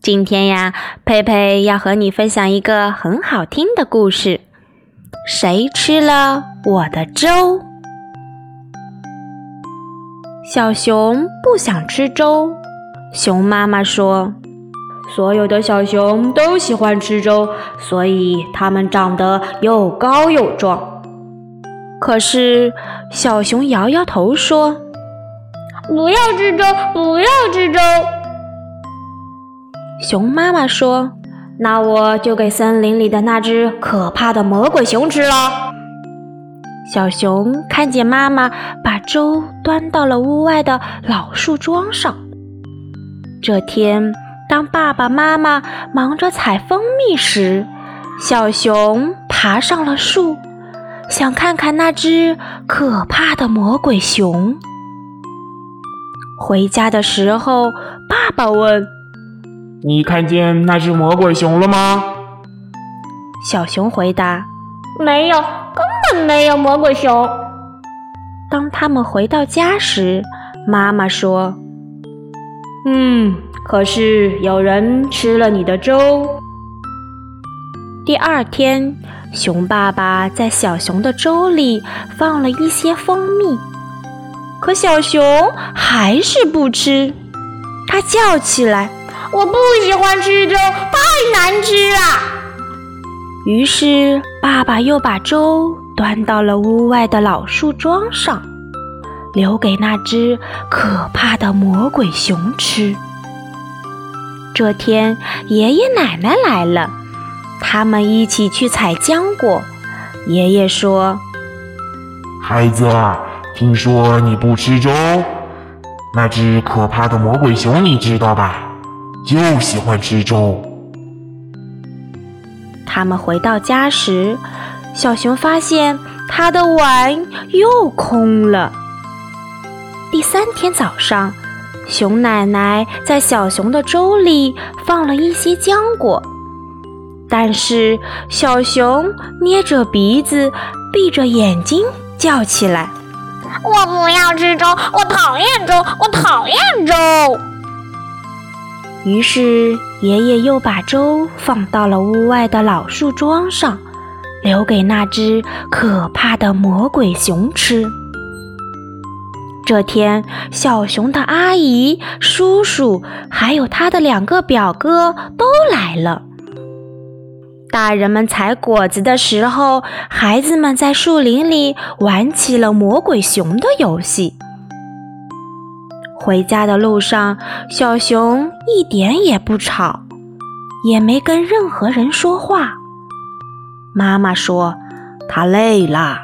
今天呀，佩佩要和你分享一个很好听的故事。谁吃了我的粥？小熊不想吃粥。熊妈妈说：“所有的小熊都喜欢吃粥，所以它们长得又高又壮。”可是小熊摇摇头说。不要吃粥，不要吃粥。熊妈妈说：“那我就给森林里的那只可怕的魔鬼熊吃了。”小熊看见妈妈把粥端到了屋外的老树桩上。这天，当爸爸妈妈忙着采蜂蜜时，小熊爬上了树，想看看那只可怕的魔鬼熊。回家的时候，爸爸问：“你看见那只魔鬼熊了吗？”小熊回答：“没有，根本没有魔鬼熊。”当他们回到家时，妈妈说：“嗯，可是有人吃了你的粥。”第二天，熊爸爸在小熊的粥里放了一些蜂蜜。可小熊还是不吃，它叫起来：“我不喜欢吃粥，太难吃了。”于是爸爸又把粥端到了屋外的老树桩上，留给那只可怕的魔鬼熊吃。这天，爷爷奶奶来了，他们一起去采浆果。爷爷说：“孩子。”听说你不吃粥，那只可怕的魔鬼熊你知道吧？就喜欢吃粥。他们回到家时，小熊发现他的碗又空了。第三天早上，熊奶奶在小熊的粥里放了一些浆果，但是小熊捏着鼻子，闭着眼睛叫起来。我不要吃粥，我讨厌粥，我讨厌粥。于是爷爷又把粥放到了屋外的老树桩上，留给那只可怕的魔鬼熊吃。这天，小熊的阿姨、叔叔还有他的两个表哥都来了。大人们采果子的时候，孩子们在树林里玩起了魔鬼熊的游戏。回家的路上，小熊一点也不吵，也没跟任何人说话。妈妈说他累了。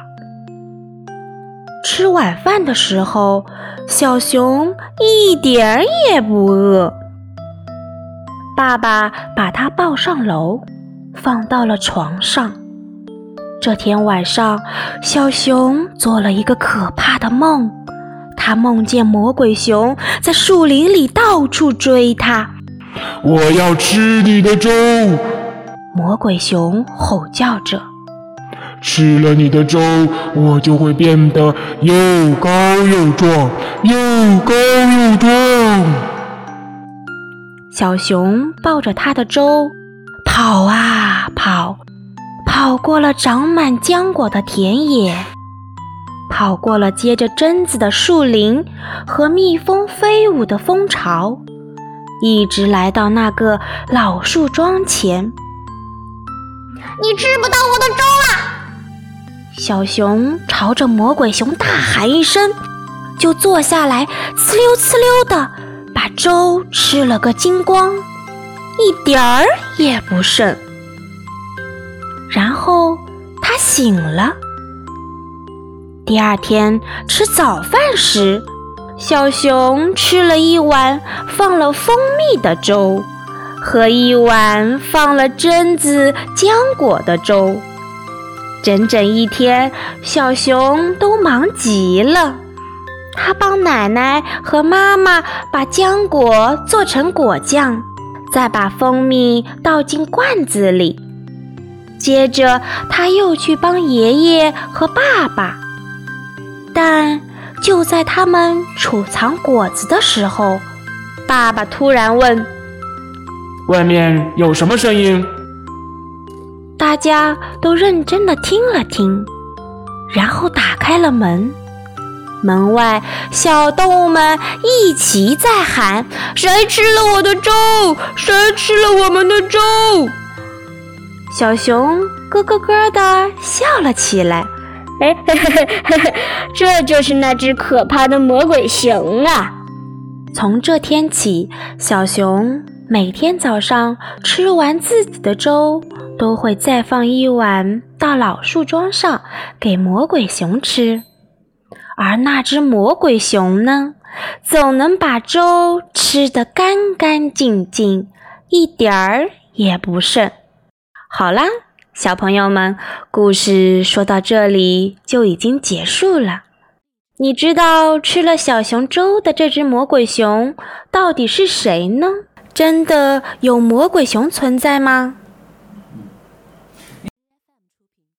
吃晚饭的时候，小熊一点也不饿。爸爸把他抱上楼。放到了床上。这天晚上，小熊做了一个可怕的梦。他梦见魔鬼熊在树林里到处追他。我要吃你的粥！魔鬼熊吼叫着。吃了你的粥，我就会变得又高又壮，又高又壮。小熊抱着他的粥。跑啊跑，跑过了长满浆果的田野，跑过了结着榛子的树林和蜜蜂飞舞的蜂巢，一直来到那个老树桩前。你吃不到我的粥了！小熊朝着魔鬼熊大喊一声，就坐下来，呲溜呲溜的把粥吃了个精光。一点儿也不剩。然后他醒了。第二天吃早饭时，小熊吃了一碗放了蜂蜜的粥，和一碗放了榛子、浆果的粥。整整一天，小熊都忙极了。他帮奶奶和妈妈把浆果做成果酱，再把蜂蜜倒进罐子里。接着，他又去帮爷爷和爸爸。但就在他们储藏果子的时候，爸爸突然问：“外面有什么声音？”大家都认真的听了听，然后打开了门。门外，小动物们一齐在喊：“谁吃了我的粥？谁吃了我们的粥？”小熊咯咯咯的笑了起来。哎，这就是那只可怕的魔鬼熊啊！从这天起，小熊每天早上吃完自己的粥。都会再放一碗到老树桩上给魔鬼熊吃，而那只魔鬼熊呢，总能把粥吃得干干净净，一点儿也不剩。好啦，小朋友们，故事说到这里就已经结束了。你知道吃了小熊粥的这只魔鬼熊到底是谁呢？真的有魔鬼熊存在吗？